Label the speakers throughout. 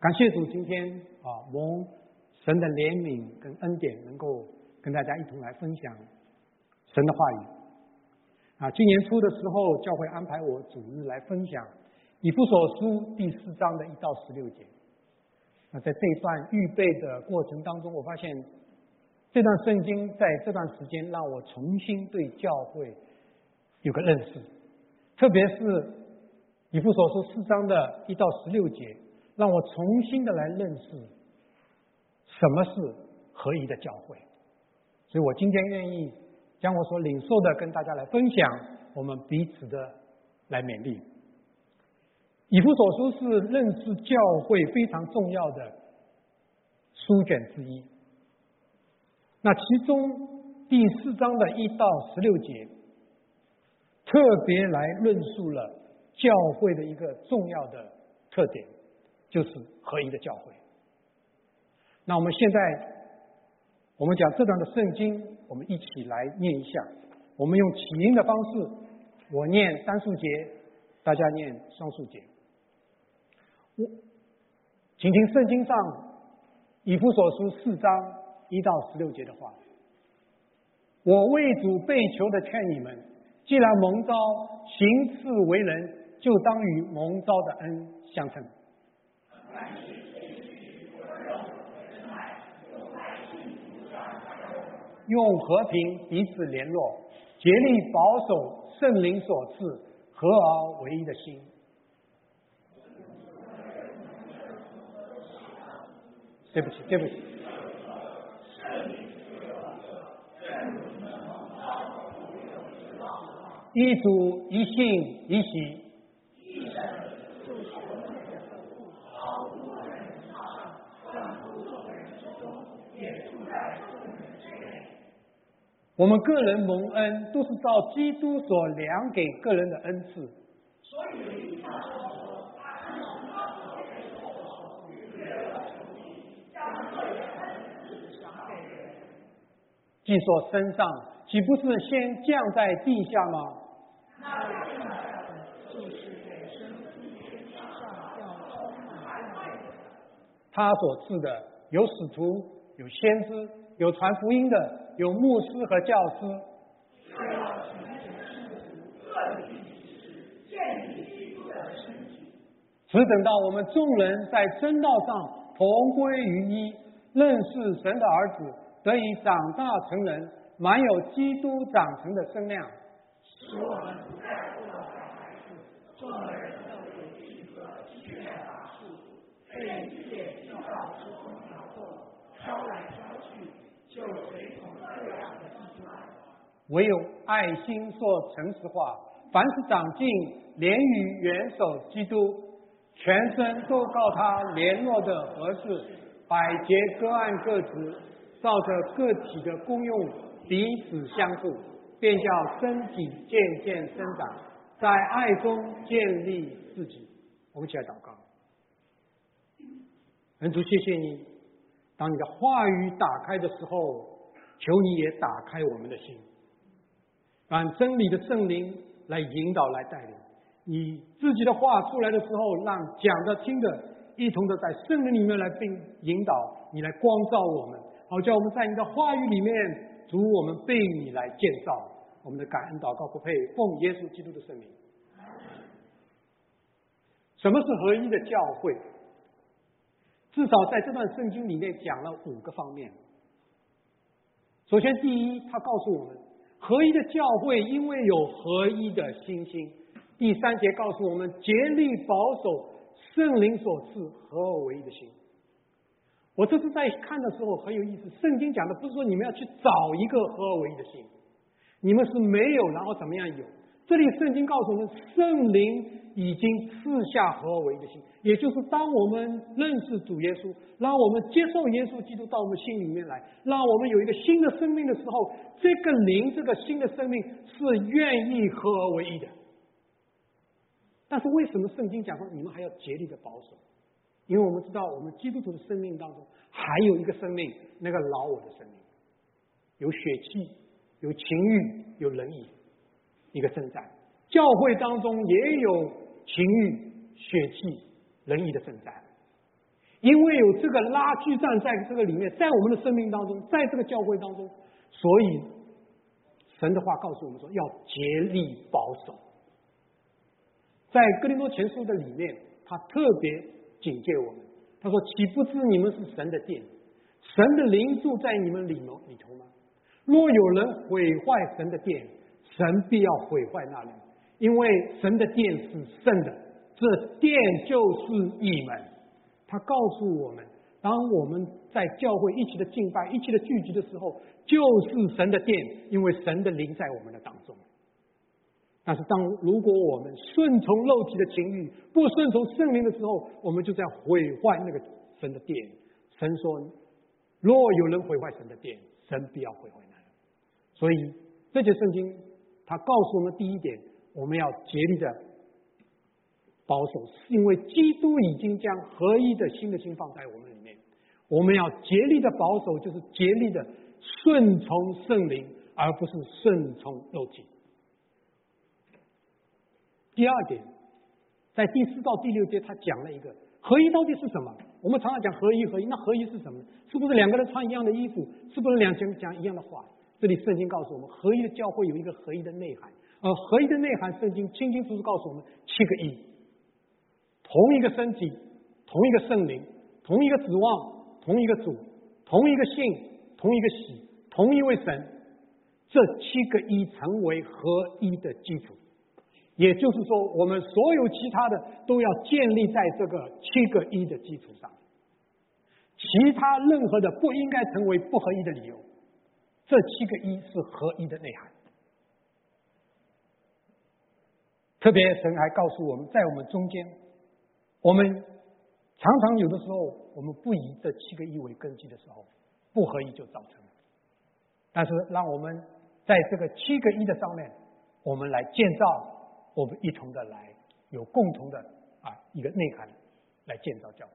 Speaker 1: 感谢主，今天啊，蒙神的怜悯跟恩典，能够跟大家一同来分享神的话语。啊，今年初的时候，教会安排我主日来分享以弗所书第四章的一到十六节。那在这一段预备的过程当中，我发现这段圣经在这段时间让我重新对教会有个认识，特别是以弗所书四章的一到十六节。让我重新的来认识什么是合一的教会，所以我今天愿意将我所领受的跟大家来分享，我们彼此的来勉励。以弗所书是认识教会非常重要的书卷之一，那其中第四章的一到十六节，特别来论述了教会的一个重要的特点。就是合一的教会。那我们现在，我们讲这段的圣经，我们一起来念一下。我们用起音的方式，我念单数节，大家念双数节。我，请听圣经上以弗所书四章一到十六节的话。我为主被求的劝你们，既然蒙召行事为人，就当与蒙召的恩相称。用和平彼此联络，竭力保守圣灵所赐合而为一的心。对不起，对不起。一主一信一喜。我们个人蒙恩，都是照基督所量给个人的恩赐。所以，既所身上，岂不是先降在地下吗？他所赐的，有使徒，有先知，有传福音的。有牧师和教师，只等到我们众人在真道上同归于一，认识神的儿子，得以长大成人，满有基督长成的身量。使我们不再做孩子，众人都有一个基业法术，被一切制造之风摇动，飘来飘去，就。唯有爱心说诚实话，凡是长进，连于元首基督，全身都靠他联络的合适，百节各按各职，照着个体的功用彼此相助，便叫身体渐渐生长，在爱中建立自己。我们起来祷告，恩主，谢谢你，当你的话语打开的时候，求你也打开我们的心。让真理的圣灵来引导、来带领你自己的话出来的时候，让讲的、听的一同的在圣灵里面来并引导你来光照我们，好叫我们在你的话语里面，主我们被你来建造。我们的感恩祷告不配奉耶稣基督的圣名。什么是合一的教会？至少在这段圣经里面讲了五个方面。首先，第一，他告诉我们。合一的教会，因为有合一的心心。第三节告诉我们，竭力保守圣灵所赐合而为一的心。我这次在看的时候很有意思，圣经讲的不是说你们要去找一个合而为一的心，你们是没有，然后怎么样有？这里圣经告诉我们，圣灵已经赐下合而为一的心，也就是当我们认识主耶稣，让我们接受耶稣基督到我们心里面来，让我们有一个新的生命的时候，这个灵，这个新的生命是愿意合而为一的。但是为什么圣经讲说你们还要竭力的保守？因为我们知道，我们基督徒的生命当中还有一个生命，那个老我的生命，有血气，有情欲，有仁义。一个征战，教会当中也有情欲、血气、仁义的征战。因为有这个拉锯战在这个里面，在我们的生命当中，在这个教会当中，所以神的话告诉我们说，要竭力保守。在哥林多前书的里面，他特别警戒我们，他说：“岂不知你们是神的殿，神的灵住在你们里头里头吗？若有人毁坏神的殿，神必要毁坏那人，因为神的殿是圣的，这殿就是你们。”他告诉我们，当我们在教会一起的敬拜、一起的聚集的时候，就是神的殿，因为神的灵在我们的当中。但是，当如果我们顺从肉体的情欲，不顺从圣灵的时候，我们就在毁坏那个神的殿。神说：“若有人毁坏神的殿，神必要毁坏那人。”所以，这节圣经他告诉我们第一点，我们要竭力的。保守是因为基督已经将合一的新的心放在我们里面，我们要竭力的保守，就是竭力的顺从圣灵，而不是顺从肉体。第二点，在第四到第六节，他讲了一个合一到底是什么？我们常常讲合一合一，那合一是什么？是不是两个人穿一样的衣服？是不是两人讲一样的话？这里圣经告诉我们，合一的教会有一个合一的内涵，而合一的内涵，圣经清清楚楚告诉我们七个一。同一个身体，同一个圣灵，同一个指望，同一个主，同一个信，同一个喜，同一位神，这七个一成为合一的基础。也就是说，我们所有其他的都要建立在这个七个一的基础上。其他任何的不应该成为不合一的理由。这七个一是合一的内涵。特别神还告诉我们在我们中间。我们常常有的时候，我们不以这七个一为根基的时候，不合一就造成了。但是，让我们在这个七个一的上面，我们来建造，我们一同的来有共同的啊一个内涵来建造教会。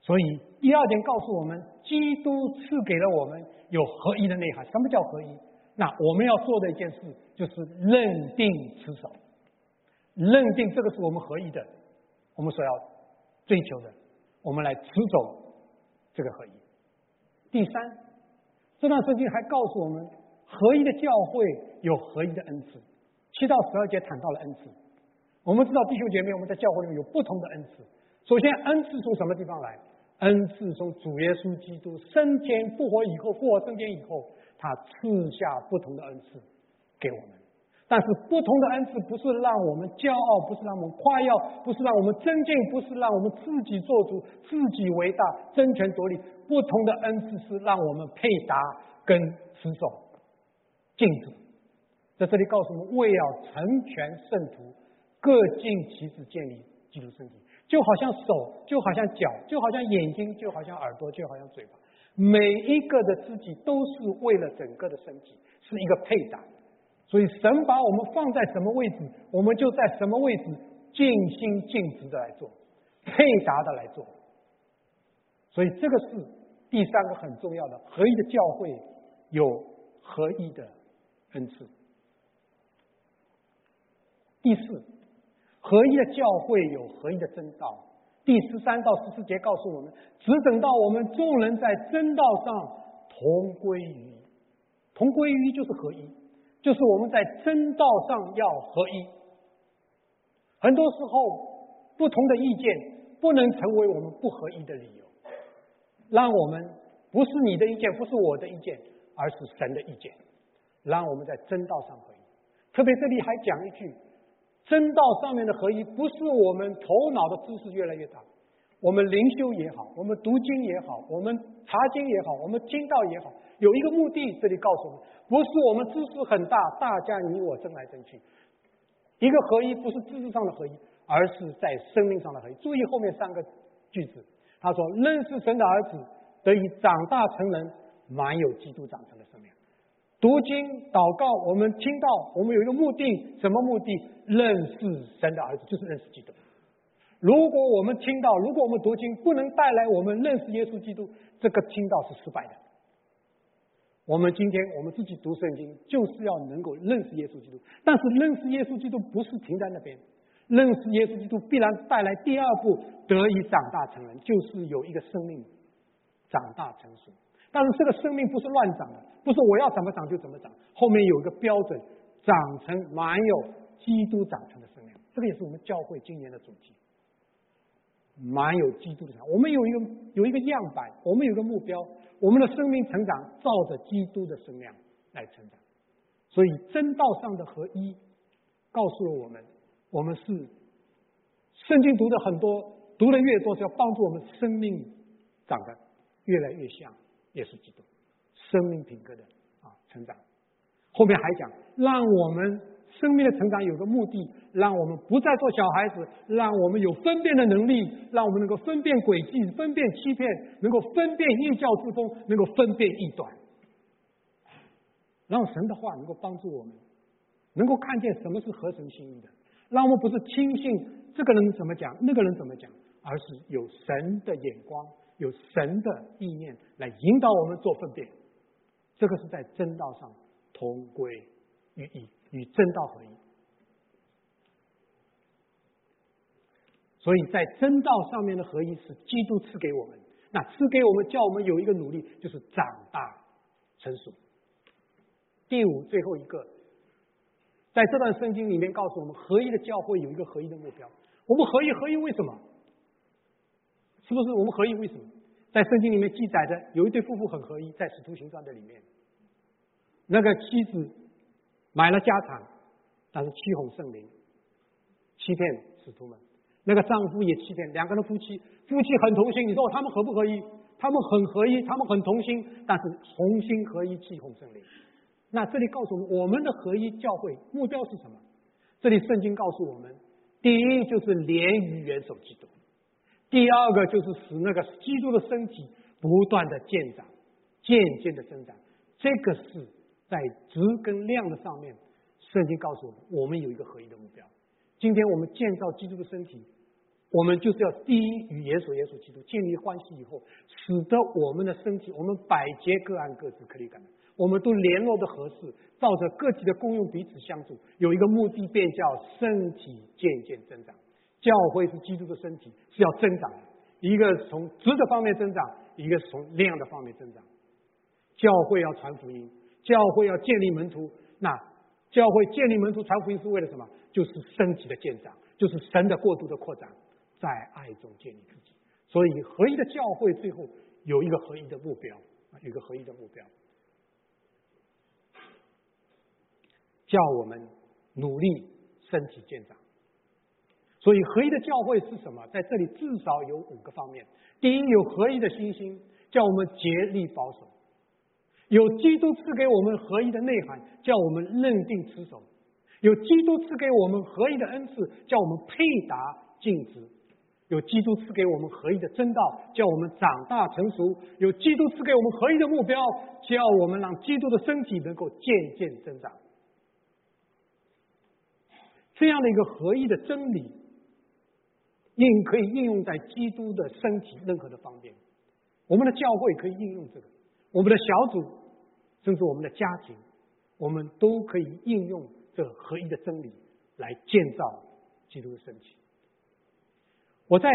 Speaker 1: 所以，第二点告诉我们，基督赐给了我们有合一的内涵。什么叫合一？那我们要做的一件事，就是认定持守。认定这个是我们合一的，我们所要追求的，我们来持守这个合一。第三，这段圣经还告诉我们，合一的教会有合一的恩赐。七到十二节谈到了恩赐。我们知道弟兄姐妹，我们在教会里面有不同的恩赐。首先，恩赐从什么地方来？恩赐从主耶稣基督升天复活以后，复活升天以后，他赐下不同的恩赐给我们。但是不同的恩赐不是让我们骄傲，不是让我们夸耀，不是让我们增进，不是让我们自己做主、自己为大、争权夺利。不同的恩赐是让我们配搭跟持守、敬主。在这里告诉我们，为要成全圣徒，各尽其职，建立基督身体。就好像手，就好像脚，就好像眼睛，就好像耳朵，就好像嘴巴，每一个的肢体都是为了整个的身体，是一个配搭。所以，神把我们放在什么位置，我们就在什么位置尽心尽职的来做，配搭的来做。所以，这个是第三个很重要的合一的教会有合一的恩赐。第四，合一的教会有合一的真道。第十三到十四节告诉我们，只等到我们众人在真道上同归于一，同归于一就是合一。就是我们在真道上要合一，很多时候不同的意见不能成为我们不合一的理由，让我们不是你的意见，不是我的意见，而是神的意见，让我们在真道上合一。特别这里还讲一句，真道上面的合一，不是我们头脑的知识越来越大，我们灵修也好，我们读经也好，我们查经也好，我们听道也好，有一个目的，这里告诉我们。不是我们知识很大，大家你我争来争去。一个合一不是知识上的合一，而是在生命上的合一。注意后面三个句子，他说：“认识神的儿子得以长大成人，满有基督长成的生命。”读经祷告，我们听到，我们有一个目的，什么目的？认识神的儿子，就是认识基督。如果我们听到，如果我们读经不能带来我们认识耶稣基督，这个听到是失败的。我们今天我们自己读圣经，就是要能够认识耶稣基督。但是认识耶稣基督不是停在那边，认识耶稣基督必然带来第二步，得以长大成人，就是有一个生命长大成熟。但是这个生命不是乱长的，不是我要怎么长就怎么长，后面有一个标准，长成满有基督长成的生命。这个也是我们教会今年的主题，蛮有基督的长。我们有一个有一个样板，我们有个目标，我们的生命成长照着基督的生量来成长。所以真道上的合一，告诉了我们，我们是圣经读的很多，读的越多，是要帮助我们生命长得越来越像。也是基督生命品格的啊成长。后面还讲，让我们生命的成长有个目的，让我们不再做小孩子，让我们有分辨的能力，让我们能够分辨诡计、分辨欺骗，能够分辨异教之风，能够分辨异端。让神的话能够帮助我们，能够看见什么是合神心意的，让我们不是轻信这个人怎么讲，那个人怎么讲，而是有神的眼光。有神的意念来引导我们做分辨，这个是在真道上同归于一，与真道合一。所以在真道上面的合一是基督赐给我们，那赐给我们叫我们有一个努力，就是长大成熟。第五，最后一个，在这段圣经里面告诉我们，合一的教会有一个合一的目标。我们合一，合一为什么？是不是我们合一？为什么在圣经里面记载着有一对夫妇很合一，在使徒行传的里面，那个妻子买了家产，但是欺哄圣灵，欺骗使徒们；那个丈夫也欺骗两个人夫妻，夫妻很同心。你说他们合不合一？他们很合一，他们很同心，但是同心合一欺哄圣灵。那这里告诉我们，我们的合一教会目标是什么？这里圣经告诉我们，第一就是连于元首基督。第二个就是使那个基督的身体不断的渐长，渐渐的增长。这个是在质跟量的上面，圣经告诉我们，我们有一个合一的目标。今天我们建造基督的身体，我们就是要第一与耶稣耶稣基督建立关系以后，使得我们的身体，我们百节各按各自可以感，我们都联络的合适，照着各级的功用彼此相助，有一个目的，便叫身体渐渐增长。教会是基督的身体，是要增长的。一个从质的方面增长，一个是从量的方面增长。教会要传福音，教会要建立门徒。那教会建立门徒、传福音是为了什么？就是身体的建长，就是神的过度的扩展，在爱中建立自己。所以合一的教会最后有一个合一的目标啊，有一个合一的目标，叫我们努力身体建长。所以，合一的教会是什么？在这里至少有五个方面。第一，有合一的信心，叫我们竭力保守；有基督赐给我们合一的内涵，叫我们认定持守；有基督赐给我们合一的恩赐，叫我们配达尽职；有基督赐给我们合一的真道，叫我们长大成熟；有基督赐给我们合一的目标，叫我们让基督的身体能够渐渐增长。这样的一个合一的真理。应可以应用在基督的身体任何的方面，我们的教会可以应用这个，我们的小组，甚至我们的家庭，我们都可以应用这合一的真理来建造基督的身体。我在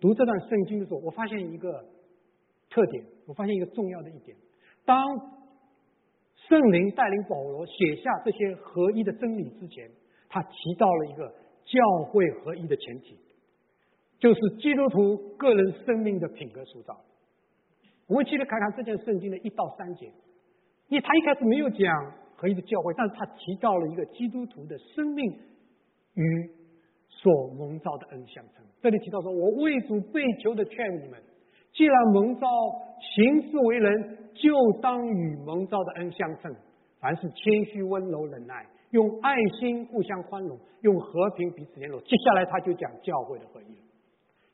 Speaker 1: 读这段圣经的时候，我发现一个特点，我发现一个重要的一点：当圣灵带领保罗写下这些合一的真理之前，他提到了一个教会合一的前提。就是基督徒个人生命的品格塑造。我们继续看看这件圣经的一到三节。因为他一开始没有讲合一的教会，但是他提到了一个基督徒的生命与所蒙召的恩相称。这里提到说：“我为主被求的劝你们，既然蒙召行事为人，就当与蒙召的恩相称。凡是谦虚、温柔、忍耐，用爱心互相宽容，用和平彼此联络。”接下来他就讲教会的合一。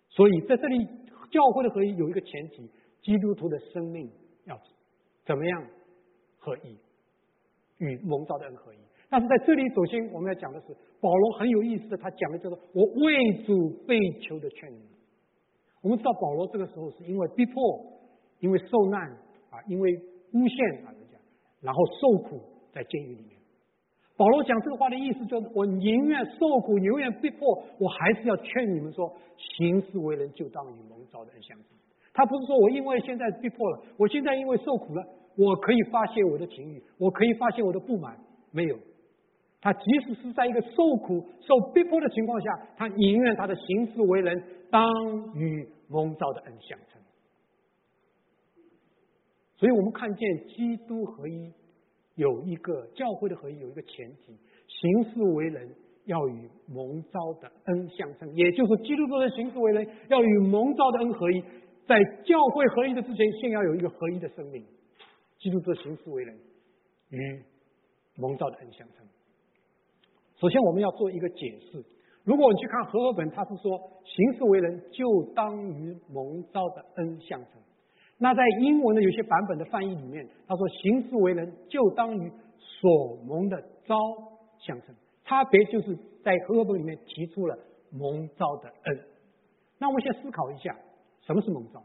Speaker 1: 所以在这里，教会的合一有一个前提：基督徒的生命要怎么样合一，与蒙召的人合一。但是在这里，首先我们要讲的是，保罗很有意思的，他讲的叫做“我为主被囚的劝你”。我们知道保罗这个时候是因为逼迫，因为受难啊，因为诬陷啊，人家，然后受苦在监狱里面。保罗讲这个话的意思就是，我宁愿受苦，宁愿逼迫，我还是要劝你们说，行事为人就当与蒙召的人相称。他不是说我因为现在逼迫了，我现在因为受苦了，我可以发泄我的情欲，我可以发泄我的不满，没有。他即使是在一个受苦、受逼迫的情况下，他宁愿他的行事为人当与蒙召的恩相称。所以我们看见基督合一有一个教会的合一有一个前提：行事为人要与蒙召的恩相称，也就是基督徒的行事为人要与蒙召的恩合一。在教会合一的之前，先要有一个合一的生命。基督徒行事为人与蒙召的恩相称。首先，我们要做一个解释。如果你去看和合本，他是说行事为人就当于蒙召的恩相称。那在英文的有些版本的翻译里面，他说行事为人就当于所蒙的召相称。差别就是在和合本里面提出了蒙召的恩。那我们先思考一下，什么是蒙召？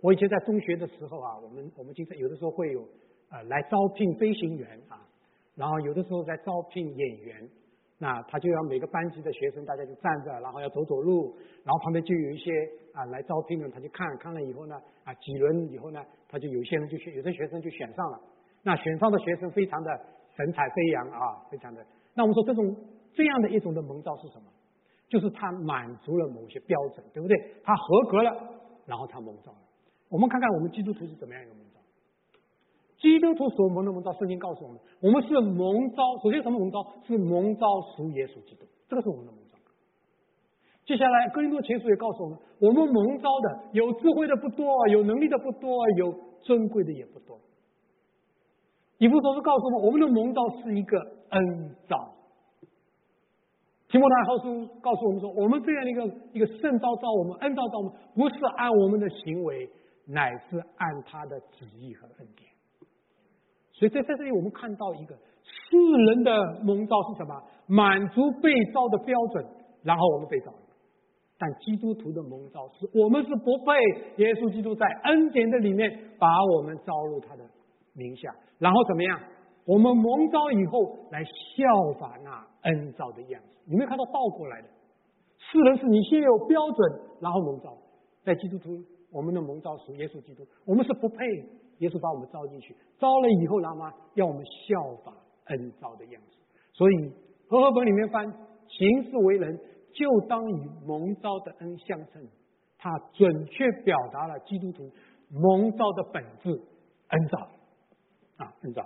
Speaker 1: 我以前在中学的时候啊，我们我们经常有的时候会有呃来招聘飞行员啊。然后有的时候在招聘演员，那他就要每个班级的学生，大家就站着，然后要走走路，然后旁边就有一些啊来招聘的，他就看看了以后呢，啊几轮以后呢，他就有些人就选，有的学生就选上了。那选上的学生非常的神采飞扬啊，非常的。那我们说这种这样的一种的蒙招是什么？就是他满足了某些标准，对不对？他合格了，然后他蒙招了。我们看看我们基督徒是怎么样一个蒙召。基督徒所蒙的蒙召，圣经告诉我们，我们是蒙召。首先，什么蒙召？是蒙召属耶稣基督，这个是我们的蒙召。接下来，哥林多前书也告诉我们，我们蒙召的有智慧的不多，有能力的不多，有尊贵的也不多。以弗所书告诉我们，我们的蒙召是一个恩召。提摩太后书告诉我们说，我们这样的一个一个圣召召我们，恩召召我们，不是按我们的行为，乃是按他的旨意和恩典。所以在在这里，我们看到一个世人的蒙召是什么？满足被召的标准，然后我们被召。但基督徒的蒙召是我们是不配，耶稣基督在恩典的里面把我们招入他的名下，然后怎么样？我们蒙召以后来效法那恩召的样子。你没有看到倒过来的？世人是你先有标准，然后蒙召。在基督徒，我们的蒙召属耶稣基督，我们是不配。耶稣把我们招进去，招了以后，然后要我们效法恩召的样子。所以和合本里面翻行事为人，就当与蒙召的恩相称。它准确表达了基督徒蒙召的本质，恩召啊，恩召。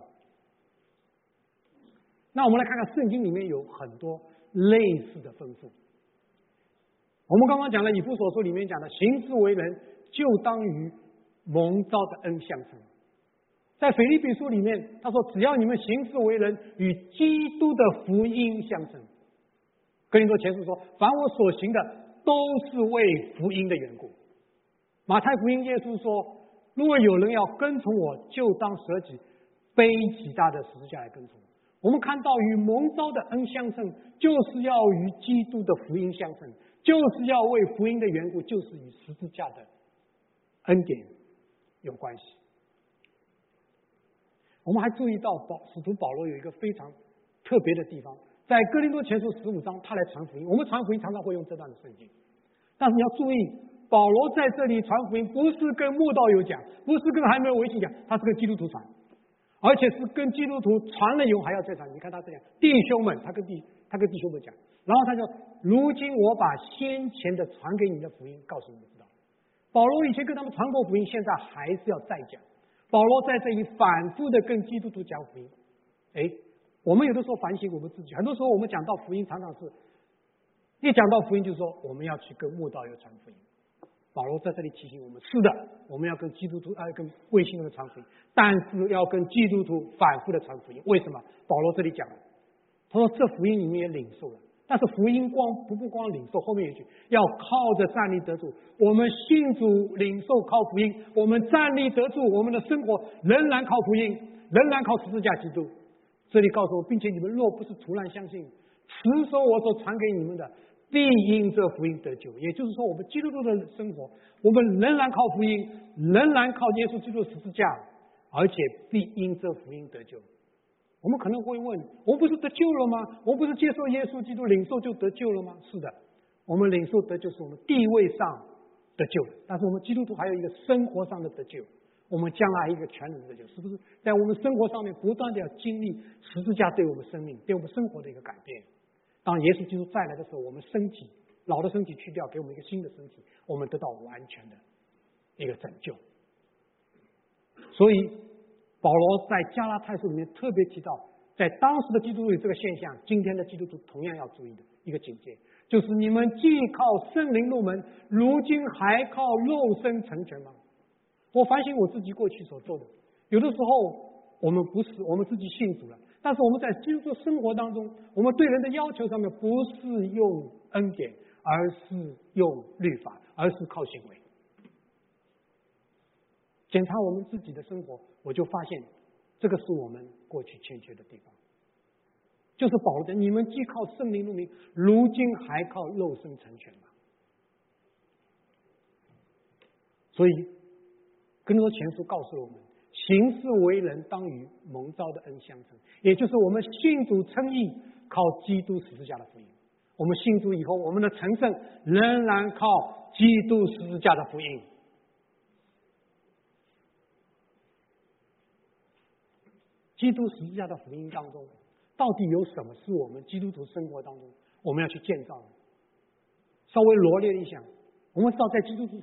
Speaker 1: 那我们来看看圣经里面有很多类似的吩咐。我们刚刚讲了以弗所书里面讲的行事为人，就当于。蒙召的恩相称，在腓立比书里面，他说：“只要你们行事为人与基督的福音相称。”哥林多前书说：“凡我所行的，都是为福音的缘故。”马太福音耶稣说：“如果有人要跟从我，就当舍己，背起大的十字架来跟从。”我们看到与蒙召的恩相称，就是要与基督的福音相称，就是要为福音的缘故，就是与十字架的恩典。有关系。我们还注意到保使徒保罗有一个非常特别的地方，在哥林多前书十五章，他来传福音。我们传福音常常会用这段的圣经，但是你要注意，保罗在这里传福音不是跟慕道友讲，不是跟还没有微信讲，他是跟基督徒传，而且是跟基督徒传了以后还要再传。你看他这样，弟兄们，他跟弟他跟弟兄们讲，然后他说：“如今我把先前的传给你的福音告诉你们。”保罗以前跟他们传过福音，现在还是要再讲。保罗在这里反复的跟基督徒讲福音。哎，我们有的时候反省我们自己，很多时候我们讲到福音，常常是一讲到福音，就说我们要去跟慕道友传福音。保罗在这里提醒我们：是的，我们要跟基督徒，要跟卫星人传福音，但是要跟基督徒反复的传福音。为什么？保罗这里讲了，他说这福音你们也领受了。但是福音光不不光领受，后面一句要靠着站立得住。我们信主领受靠福音，我们站立得住，我们的生活仍然靠福音，仍然靠十字架基督。这里告诉我，并且你们若不是突然相信，持守我所传给你们的，必因这福音得救。也就是说，我们基督徒的生活，我们仍然靠福音，仍然靠耶稣基督十字架，而且必因这福音得救。我们可能会问：我不是得救了吗？我不是接受耶稣基督领受就得救了吗？是的，我们领受得救是我们地位上得救，但是我们基督徒还有一个生活上的得救。我们将来一个全能的救，是不是在我们生活上面不断的要经历十字架对我们生命、对我们生活的一个改变？当耶稣基督再来的时候，我们身体老的身体去掉，给我们一个新的身体，我们得到完全的一个拯救。所以保罗在加拉太书里面特别提到，在当时的基督徒这个现象，今天的基督徒同样要注意的一个警戒，就是你们既靠圣灵入门，如今还靠肉身成全吗？我反省我自己过去所做的，有的时候我们不是我们自己信主了，但是我们在基督生活当中，我们对人的要求上面不是用恩典，而是用律法，而是靠行为。检查我们自己的生活，我就发现这个是我们过去欠缺的地方，就是保罗的：你们既靠圣灵入名，如今还靠肉身成全吗？所以。更多前书告诉我们，行事为人当与蒙召的恩相称，也就是我们信主称义，靠基督十字架的福音。我们信主以后，我们的成圣仍然靠基督十字架的福音。基督十字架的福音当中，到底有什么是我们基督徒生活当中我们要去建造的？稍微罗列一下，我们知道在基督徒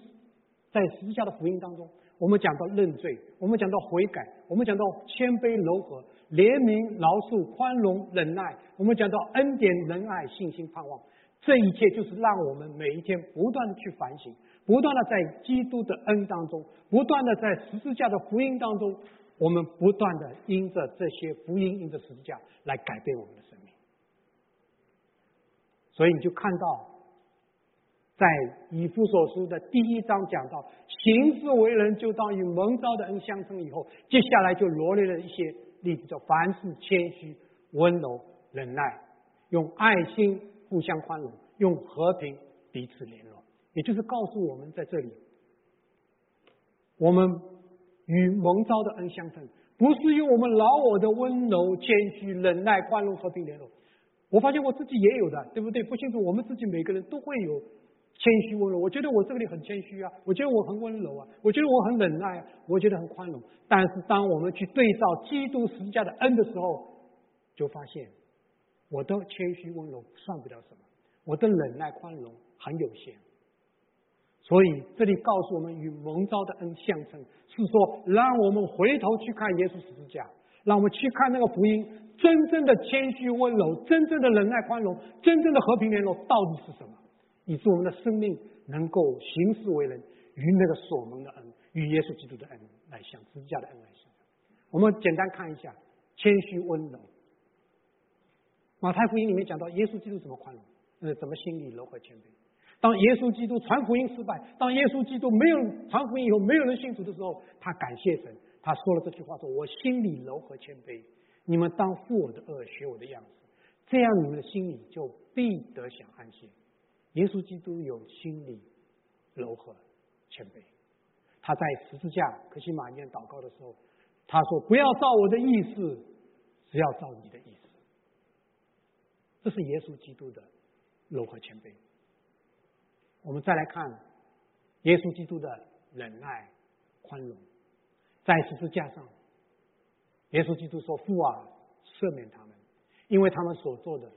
Speaker 1: 在十字架的福音当中。我们讲到认罪，我们讲到悔改，我们讲到谦卑柔和、怜悯饶恕、宽容忍耐，我们讲到恩典仁爱、信心盼望，这一切就是让我们每一天不断的去反省，不断的在基督的恩当中，不断的在十字架的福音当中，我们不断的因着这些福音，因着十字架来改变我们的生命。所以你就看到。在以弗所书的第一章讲到，行事为人就当与蒙召的恩相称。以后，接下来就罗列了一些例子，叫凡事谦虚、温柔、忍耐，用爱心互相宽容，用和平彼此联络。也就是告诉我们，在这里，我们与蒙召的恩相称，不是用我们老我的温柔、谦虚、忍耐、宽容、和平联络。我发现我自己也有的，对不对？不清楚，我们自己每个人都会有。谦虚温柔，我觉得我这个里很谦虚啊，我觉得我很温柔啊，我觉得我很忍耐啊，我觉得很宽容。但是当我们去对照基督十字架的恩的时候，就发现我的谦虚温柔算不了什么，我的忍耐宽容很有限。所以这里告诉我们与蒙召的恩相称，是说让我们回头去看耶稣十字架，让我们去看那个福音，真正的谦虚温柔，真正的忍耐宽容，真正的和平联络到底是什么？以致我们的生命能够行事为人，与那个所蒙的恩，与耶稣基督的恩来相，十字架的恩来相。我们简单看一下，谦虚温柔。马太福音里面讲到耶稣基督怎么宽容，呃，怎么心里柔和谦卑。当耶稣基督传福音失败，当耶稣基督没有传福音以后，没有人信主的时候，他感谢神，他说了这句话：说我心里柔和谦卑，你们当负我的恶，学我的样子，这样你们的心里就必得享安息。耶稣基督有心里柔和谦卑，他在十字架可西马念祷告的时候，他说：“不要照我的意思，只要照你的意思。”这是耶稣基督的柔和谦卑。我们再来看耶稣基督的忍耐宽容，在十字架上，耶稣基督说：“父啊，赦免他们，因为他们所做的，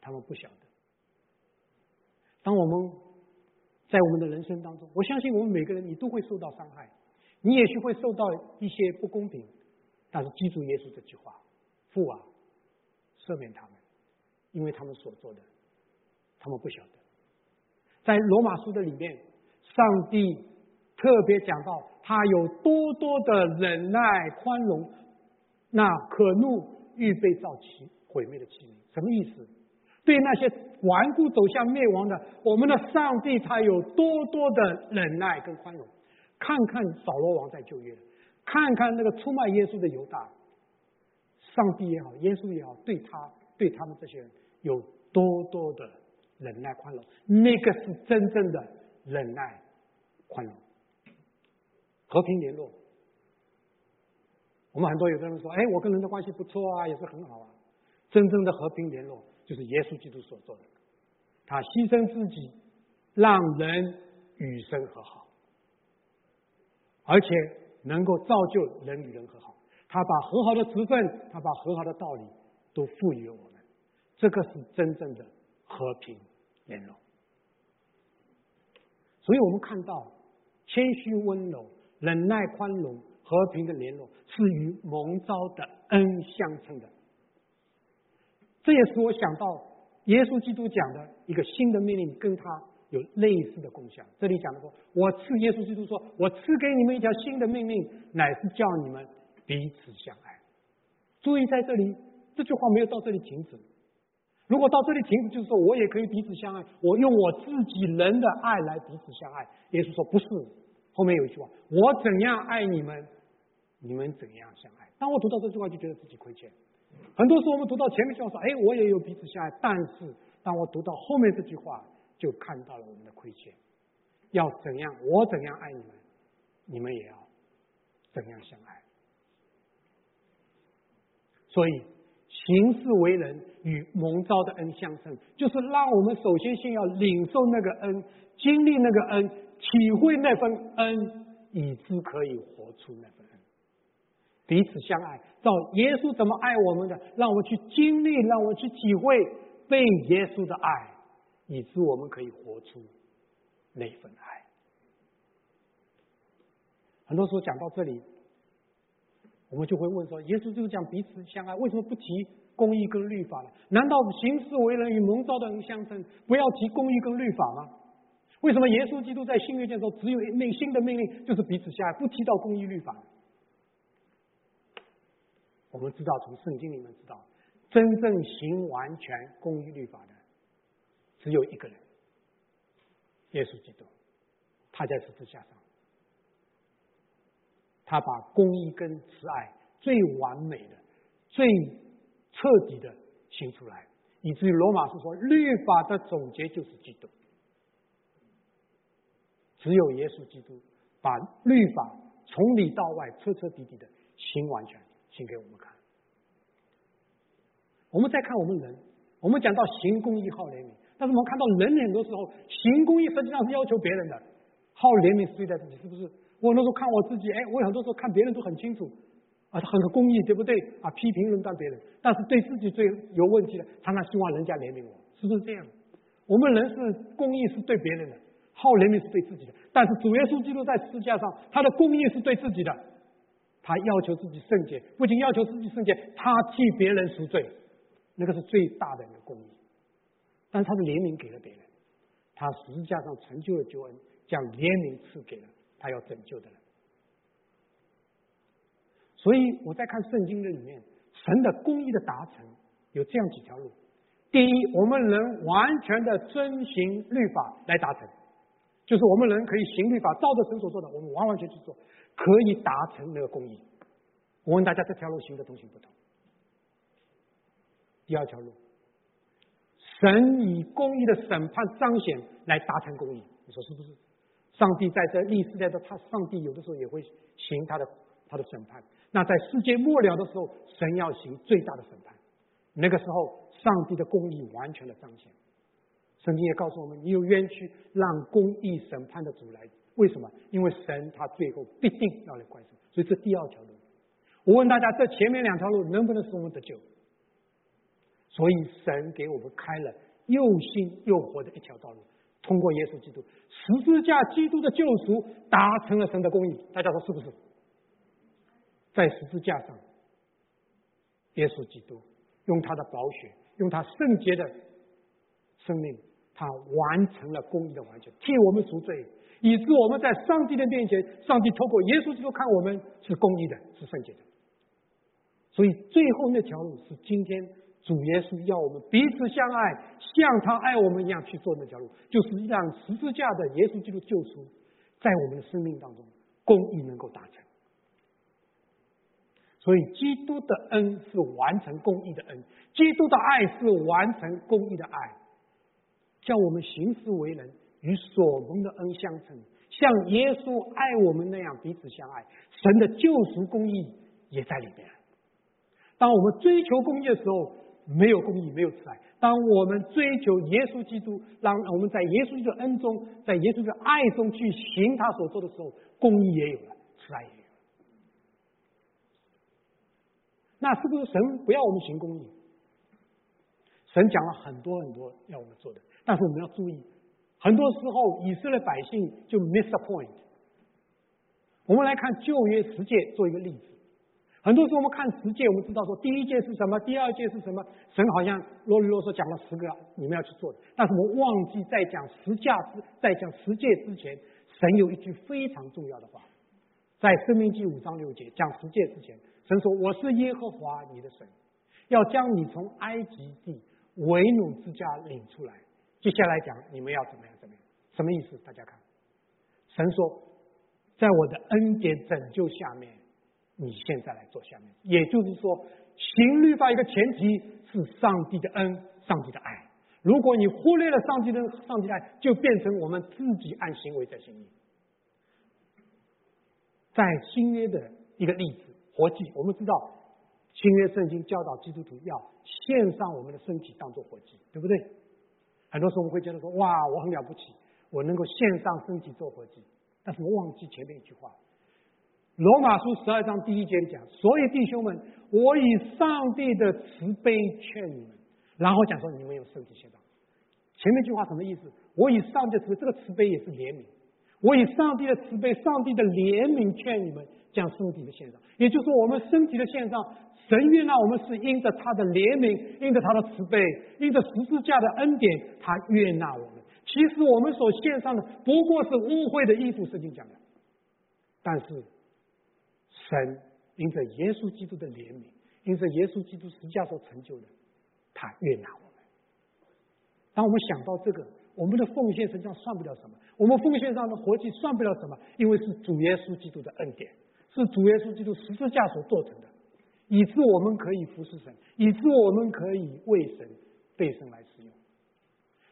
Speaker 1: 他们不晓得。”当我们在我们的人生当中，我相信我们每个人你都会受到伤害，你也许会受到一些不公平，但是记住耶稣这句话：父啊，赦免他们，因为他们所做的，他们不晓得。在罗马书的里面，上帝特别讲到他有多多的忍耐宽容，那可怒预备造其毁灭的器皿，什么意思？对那些顽固走向灭亡的，我们的上帝他有多多的忍耐跟宽容。看看扫罗王在旧约，看看那个出卖耶稣的犹大，上帝也好，耶稣也好，对他对他们这些人有多多的忍耐宽容，那个是真正的忍耐宽容，和平联络。我们很多有的人说，哎，我跟人的关系不错啊，也是很好啊。真正的和平联络，就是耶稣基督所做的，他牺牲自己，让人与神和好，而且能够造就人与人和好。他把和好的职分，他把和好的道理都赋予了我们，这个是真正的和平联络。所以我们看到谦虚、温柔、忍耐、宽容、和平的联络，是与蒙召的恩相称的。这也是我想到耶稣基督讲的一个新的命令，跟他有类似的功效。这里讲的说：“我赐耶稣基督说，我赐给你们一条新的命令，乃是叫你们彼此相爱。”注意在这里，这句话没有到这里停止。如果到这里停止，就是说我也可以彼此相爱，我用我自己人的爱来彼此相爱。耶稣说：“不是。”后面有一句话：“我怎样爱你们，你们怎样相爱。”当我读到这句话，就觉得自己亏欠。很多时候，我们读到前面句话说：“哎，我也有彼此相爱。”但是，当我读到后面这句话，就看到了我们的亏欠。要怎样？我怎样爱你们，你们也要怎样相爱。所以，行事为人与蒙召的恩相称，就是让我们首先先要领受那个恩，经历那个恩，体会那份恩，以致可以活出那份恩。彼此相爱，照耶稣怎么爱我们的，让我们去经历，让我们去体会被耶稣的爱，以致我们可以活出那份爱。很多时候讲到这里，我们就会问说：耶稣就是讲彼此相爱，为什么不提公义跟律法呢？难道行事为人与蒙召的人相称，不要提公义跟律法吗？为什么耶稣基督在新约见说只有内心的命令就是彼此相爱，不提到公义律法？我们知道，从圣经里面知道，真正行完全公义律法的只有一个人——耶稣基督。他在十字架上，他把公义跟慈爱最完美的、最彻底的行出来，以至于罗马书说，律法的总结就是基督。只有耶稣基督把律法从里到外彻彻底底的行完全。行给我们看。我们再看我们人，我们讲到行公义好怜悯，但是我们看到人很多时候行公义实际上是要求别人的，好怜悯是对待自己，是不是？我那时候看我自己，哎，我很多时候看别人都很清楚，啊，他很公益，对不对？啊，批评论断别人，但是对自己最有问题的，常常希望人家怜悯我，是不是这样？我们人是公益是对别人的，好怜悯是对自己的，但是主耶稣基督在世界上，他的公益是对自己的。他要求自己圣洁，不仅要求自己圣洁，他替别人赎罪，那个是最大的一个公益。但是他的怜悯给了别人，他十字架上成就了救恩，将怜悯赐给了他要拯救的人。所以我在看圣经的里面，神的公义的达成有这样几条路：第一，我们能完全的遵行律法来达成，就是我们人可以行律法，照着神所做的，我们完完全去做。可以达成那个公义。我问大家，这条路行的同行不同？第二条路，神以公义的审判彰显来达成公义，你说是不是？上帝在这历史在这，他上帝有的时候也会行他的他的审判。那在世界末了的时候，神要行最大的审判。那个时候，上帝的公义完全的彰显。圣经也告诉我们，你有冤屈，让公义审判的主来。为什么？因为神他最后必定要来关心，所以这第二条路。我问大家，这前面两条路能不能使我们得救？所以神给我们开了又新又活的一条道路，通过耶稣基督十字架基督的救赎，达成了神的公义。大家说是不是？在十字架上，耶稣基督用他的宝血，用他圣洁的生命，他完成了公义的完全，替我们赎罪。以致我们在上帝的面前，上帝透过耶稣基督看我们是公义的，是圣洁的。所以最后那条路是今天主耶稣要我们彼此相爱，像他爱我们一样去做那条路，就是让十字架的耶稣基督救赎在我们的生命当中，公义能够达成。所以基督的恩是完成公义的恩，基督的爱是完成公义的爱，叫我们行事为人。与所蒙的恩相称，像耶稣爱我们那样彼此相爱。神的救赎公义也在里面。当我们追求公义的时候，没有公义，没有慈爱；当我们追求耶稣基督，让我们在耶稣的恩中，在耶稣的爱中去行他所做的时候，公义也有了，慈爱也有。那是不是神不要我们行公义？神讲了很多很多要我们做的，但是我们要注意，很多时候以色列百姓就 miss a point。我们来看旧约十诫做一个例子。很多时候我们看十诫，我们知道说第一诫是什么，第二诫是什么，神好像啰里啰嗦讲了十个你们要去做的，但是我们忘记在讲十架之在讲十诫之前，神有一句非常重要的话，在生命记五章六节讲十诫之前，神说我是耶和华你的神，要将你从埃及地为奴之家领出来。接下来讲你们要怎么样怎么样，什么意思？大家看，神说。在我的恩典拯救下面，你现在来做下面，也就是说，行律法一个前提是上帝的恩，上帝的爱。如果你忽略了上帝的上帝的爱，就变成我们自己按行为在行义。在新约的一个例子，活祭，我们知道新约圣经教导基督徒要献上我们的身体当做活祭，对不对？很多时候我们会觉得说，哇，我很了不起，我能够献上身体做活祭。但是我忘记前面一句话，《罗马书》十二章第一节讲：“所以弟兄们，我以上帝的慈悲劝你们。”然后讲说：“你们有身体献上。”前面一句话什么意思？我以上帝的慈，这个慈悲也是怜悯。我以上帝的慈悲、上帝的怜悯劝你们将身体的献上。也就是，我们身体的献上，神悦纳我们是因着他的怜悯，因着他的慈悲，因着十字架的恩典，他悦纳我们。其实我们所献上的不过是污秽的衣服，圣经讲的。但是神因着耶稣基督的怜悯，因着耶稣基督实价所成就的，他悦纳我们。当我们想到这个，我们的奉献实际上算不了什么，我们奉献上的活计算不了什么，因为是主耶稣基督的恩典，是主耶稣基督十字架所做成的，以致我们可以服侍神，以致我们可以为神被神来使用。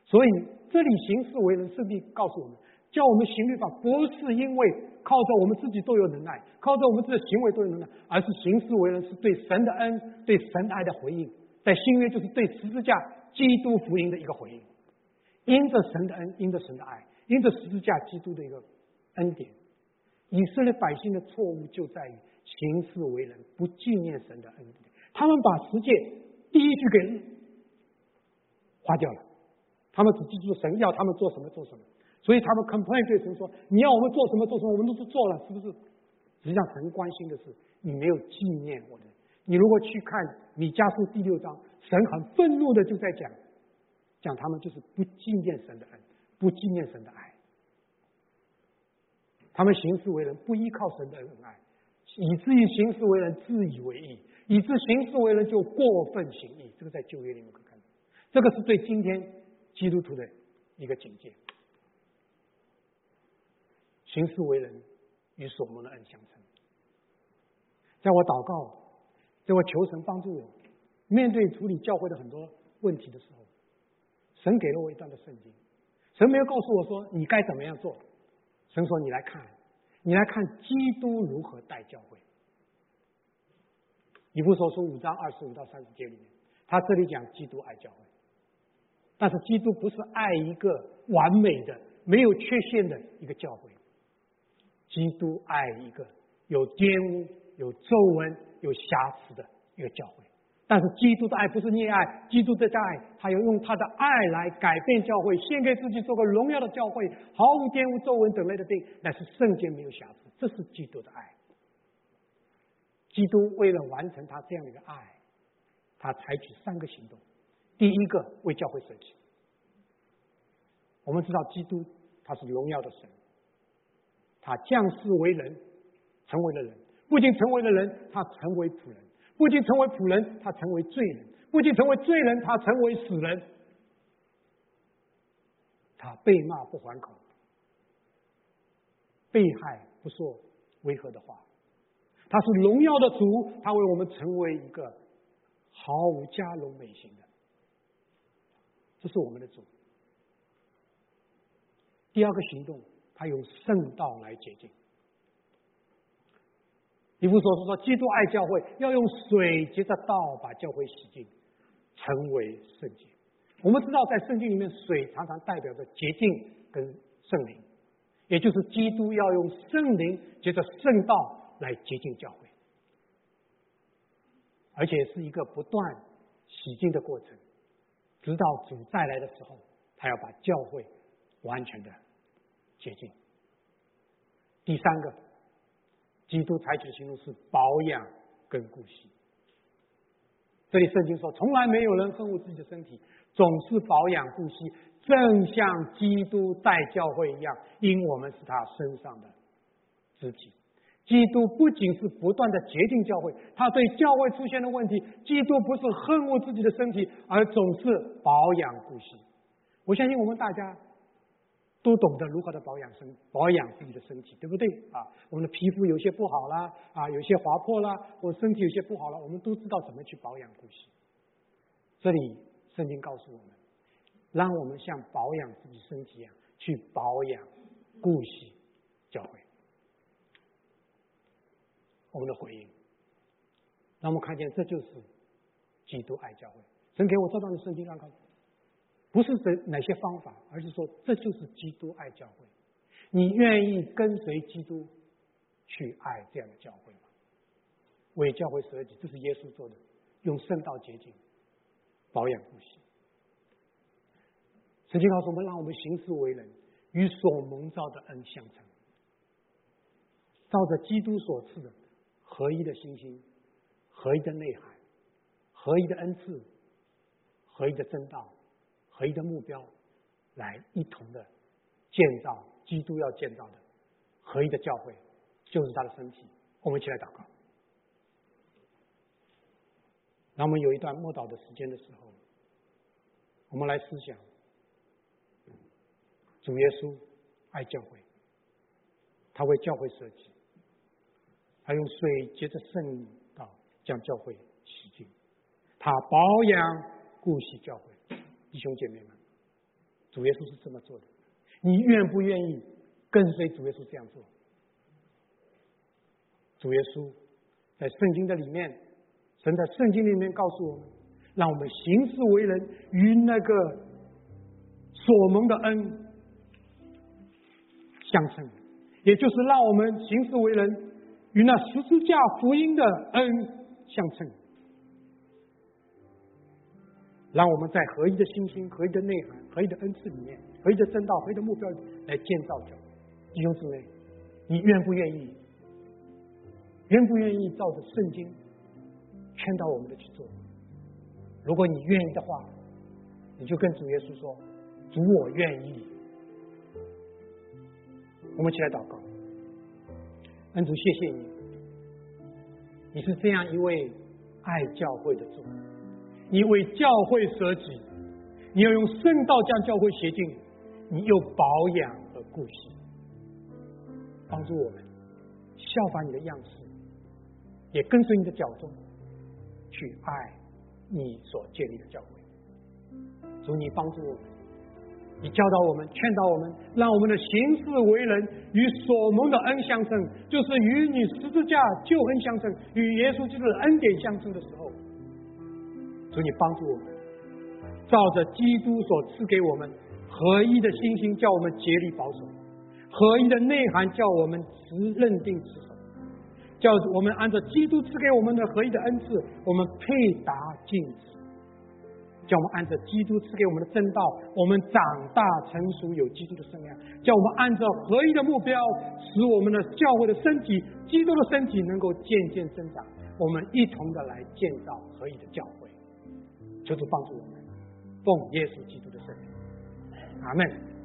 Speaker 1: 所以，这里行事为人，圣帝告诉我们，叫我们行律法，不是因为靠着我们自己都有能耐，靠着我们自己的行为都有能耐，而是行事为人是对神的恩、对神爱的回应。在新约，就是对十字架、基督福音的一个回应。因着神的恩，因着神的爱，因着十字架、基督的一个恩典，以色列百姓的错误就在于行事为人不纪念神的恩典，他们把十诫第一句给划掉了。他们只记住神要他们做什么做什么，所以他们 complain 对神说：“你要我们做什么做什么，我们都是做了，是不是？”实际上，神关心的是你没有纪念我的。你如果去看米迦书第六章，神很愤怒的就在讲，讲他们就是不纪念神的恩，不纪念神的爱。他们行事为人不依靠神的恩爱，以至于行事为人自以为意，以致行事为人就过分行义。这个在旧约里面可看到，这个是对今天。基督徒的一个警戒，行事为人与所蒙的恩相称。在我祷告，在我求神帮助我面对处理教会的很多问题的时候，神给了我一段的圣经。神没有告诉我说你该怎么样做，神说你来看，你来看基督如何带教会。以弗所书五章二十五到三十节里面，他这里讲基督爱教会。但是基督不是爱一个完美的、没有缺陷的一个教会，基督爱一个有玷污、有皱纹、有瑕疵的一个教会。但是基督的爱不是溺爱，基督的爱，他要用他的爱来改变教会，献给自己做个荣耀的教会，毫无玷污、皱纹等类的病，乃是圣洁没有瑕疵。这是基督的爱。基督为了完成他这样的一个爱，他采取三个行动。第一个为教会设计。我们知道基督他是荣耀的神，他降世为人，成为了人，不仅成为了人，他成为仆人；不仅成为仆人，他成为罪人；不仅成为罪人，他成为死人。他被骂不还口，被害不说违和的话。他是荣耀的主，他为我们成为一个毫无加荣美行的。这是我们的主。第二个行动，他用圣道来洁净。一副说是说，基督爱教会，要用水接着道把教会洗净，成为圣洁。我们知道，在圣经里面，水常常代表着洁净跟圣灵，也就是基督要用圣灵接着圣道来洁净教会，而且是一个不断洗净的过程，直到主再来的时候，他要把教会完全的洁净。第三个。基督采取的行动是保养跟顾惜。这里圣经说，从来没有人恨恶自己的身体，总是保养顾惜，正像基督在教会一样，因我们是他身上的肢体。基督不仅是不断的洁净教会，他对教会出现的问题，基督不是恨恶自己的身体，而总是保养顾惜。我相信我们大家。都懂得如何的保养身保养自己的身体，对不对啊？我们的皮肤有些不好啦，啊，有些划破啦，或身体有些不好了，我们都知道怎么去保养顾惜。这里圣经告诉我们，让我们像保养自己身体一样去保养顾惜教会。我们的回应，让我们看见这就是基督爱教会。神给我这段的圣经上看。不是这哪些方法，而是说这就是基督爱教会。你愿意跟随基督去爱这样的教会吗？为教会舍己，这是耶稣做的，用圣道洁净、保养呼吸。圣经告诉我们，让我们行事为人与所蒙召的恩相称，照着基督所赐的合一的心心、合一的内涵、合一的恩赐、合一的真道。合一的目标，来一同的建造基督要建造的合一的教会，就是他的身体。我们一起来祷告。那我们有一段默祷的时间的时候，我们来思想主耶稣爱教会，他为教会设计，他用水接着圣道将教会洗净，他保养顾惜教会。弟兄姐妹们，主耶稣是这么做的，你愿不愿意跟随主耶稣这样做？主耶稣在圣经的里面，神在圣经里面告诉我们，让我们行事为人与那个所蒙的恩相称，也就是让我们行事为人与那十字架福音的恩相称。让我们在合一的心心、合一的内涵、合一的恩赐里面、合一的正道、合一的目标来建造教会。弟兄姊妹，你愿不愿意？愿不愿意照着圣经劝导我们的去做？如果你愿意的话，你就跟主耶稣说：“主，我愿意。”我们起来祷告。恩主，谢谢你，你是这样一位爱教会的主。你为教会舍己，你要用圣道将教会洁净，你又保养和顾惜，帮助我们效仿你的样式，也跟随你的脚踪去爱你所建立的教会。主，你帮助我们，你教导我们，劝导我们，让我们的行事为人与所蒙的恩相称，就是与你十字架救恩相称，与耶稣基督的恩典相称的时候。求你帮助我们，照着基督所赐给我们合一的信心，叫我们竭力保守；合一的内涵，叫我们持认定持守；叫我们按照基督赐给我们的合一的恩赐，我们配达进子；叫我们按照基督赐给我们的正道，我们长大成熟，有基督的圣量；叫我们按照合一的目标，使我们的教会的身体，基督的身体能够渐渐增长。我们一同的来建造合一的教会。求主帮助我们，奉耶稣基督的圣名，阿门。